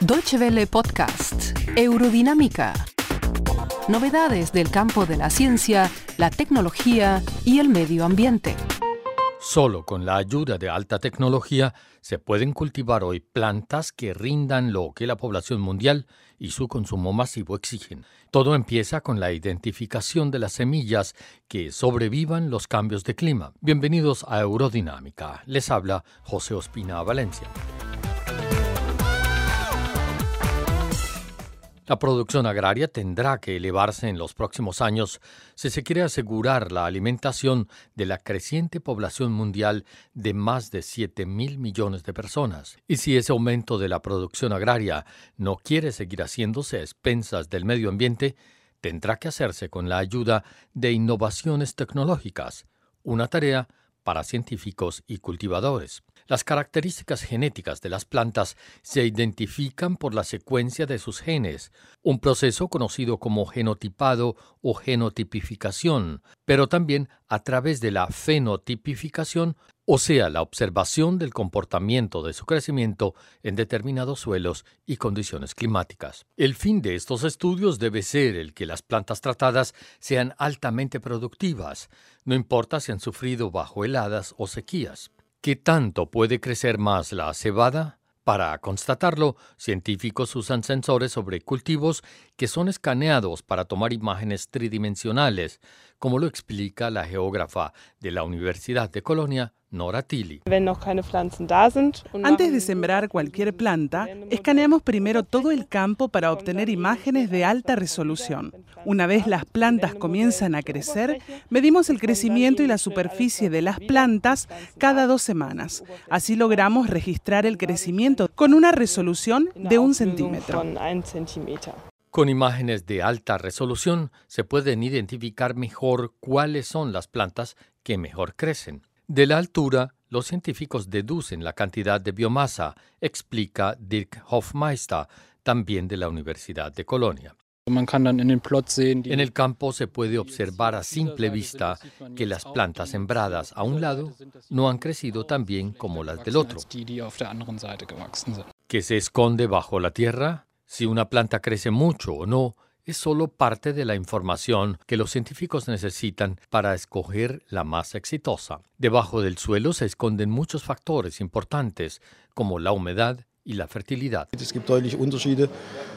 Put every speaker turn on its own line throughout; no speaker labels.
Deutsche Welle Podcast, Eurodinámica. Novedades del campo de la ciencia, la tecnología y el medio ambiente.
Solo con la ayuda de alta tecnología se pueden cultivar hoy plantas que rindan lo que la población mundial y su consumo masivo exigen. Todo empieza con la identificación de las semillas que sobrevivan los cambios de clima. Bienvenidos a Eurodinámica. Les habla José Ospina Valencia. La producción agraria tendrá que elevarse en los próximos años si se quiere asegurar la alimentación de la creciente población mundial de más de 7 mil millones de personas. Y si ese aumento de la producción agraria no quiere seguir haciéndose a expensas del medio ambiente, tendrá que hacerse con la ayuda de innovaciones tecnológicas, una tarea para científicos y cultivadores. Las características genéticas de las plantas se identifican por la secuencia de sus genes, un proceso conocido como genotipado o genotipificación, pero también a través de la fenotipificación, o sea, la observación del comportamiento de su crecimiento en determinados suelos y condiciones climáticas. El fin de estos estudios debe ser el que las plantas tratadas sean altamente productivas, no importa si han sufrido bajo heladas o sequías. ¿Qué tanto puede crecer más la cebada? Para constatarlo, científicos usan sensores sobre cultivos que son escaneados para tomar imágenes tridimensionales, como lo explica la geógrafa de la Universidad de Colonia, Nora Tilly.
Antes de sembrar cualquier planta, escaneamos primero todo el campo para obtener imágenes de alta resolución. Una vez las plantas comienzan a crecer, medimos el crecimiento y la superficie de las plantas cada dos semanas. Así logramos registrar el crecimiento con una resolución de un centímetro.
Con imágenes de alta resolución se pueden identificar mejor cuáles son las plantas que mejor crecen. De la altura, los científicos deducen la cantidad de biomasa, explica Dirk Hofmeister, también de la Universidad de Colonia. En el campo se puede observar a simple vista que las plantas sembradas a un lado no han crecido tan bien como las del otro. ¿Que se esconde bajo la tierra? Si una planta crece mucho o no es solo parte de la información que los científicos necesitan para escoger la más exitosa. Debajo del suelo se esconden muchos factores importantes como la humedad, y la fertilidad.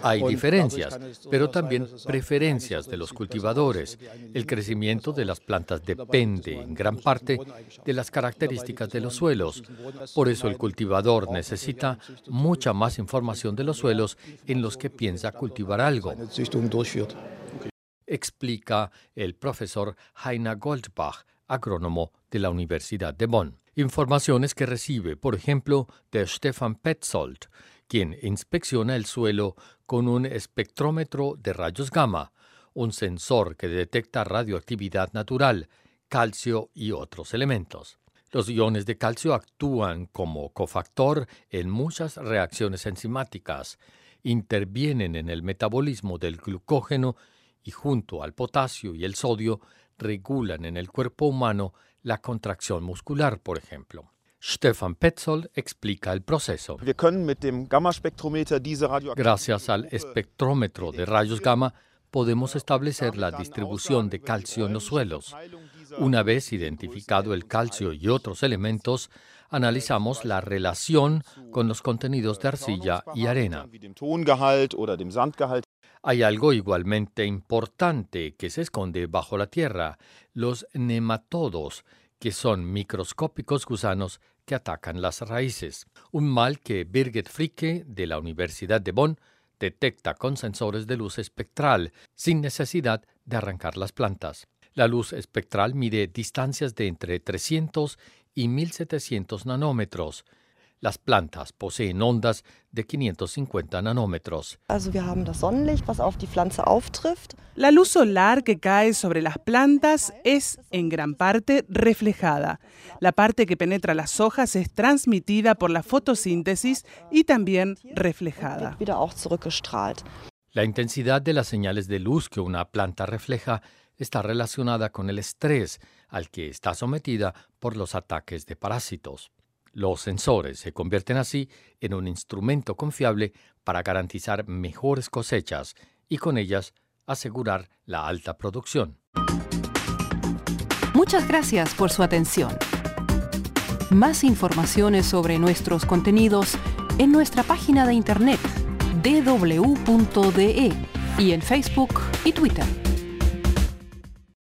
Hay diferencias, pero también preferencias de los cultivadores. El crecimiento de las plantas depende en gran parte de las características de los suelos. Por eso el cultivador necesita mucha más información de los suelos en los que piensa cultivar algo explica el profesor Heiner Goldbach, agrónomo de la Universidad de Bonn. Informaciones que recibe, por ejemplo, de Stefan Petzold, quien inspecciona el suelo con un espectrómetro de rayos gamma, un sensor que detecta radioactividad natural, calcio y otros elementos. Los iones de calcio actúan como cofactor en muchas reacciones enzimáticas, intervienen en el metabolismo del glucógeno y junto al potasio y el sodio regulan en el cuerpo humano la contracción muscular, por ejemplo. Stefan Petzold explica el proceso. Gracias al espectrómetro de rayos gamma podemos establecer la distribución de calcio en los suelos. Una vez identificado el calcio y otros elementos, analizamos la relación con los contenidos de arcilla y arena. Hay algo igualmente importante que se esconde bajo la tierra, los nematodos, que son microscópicos gusanos que atacan las raíces, un mal que Birgit Fricke de la Universidad de Bonn detecta con sensores de luz espectral sin necesidad de arrancar las plantas. La luz espectral mide distancias de entre 300 y 1700 nanómetros, las plantas poseen ondas de 550 nanómetros.
La luz solar que cae sobre las plantas es en gran parte reflejada. La parte que penetra las hojas es transmitida por la fotosíntesis y también reflejada.
La intensidad de las señales de luz que una planta refleja está relacionada con el estrés al que está sometida por los ataques de parásitos. Los sensores se convierten así en un instrumento confiable para garantizar mejores cosechas y con ellas asegurar la alta producción.
Muchas gracias por su atención. Más informaciones sobre nuestros contenidos en nuestra página de internet www.de y en Facebook y Twitter.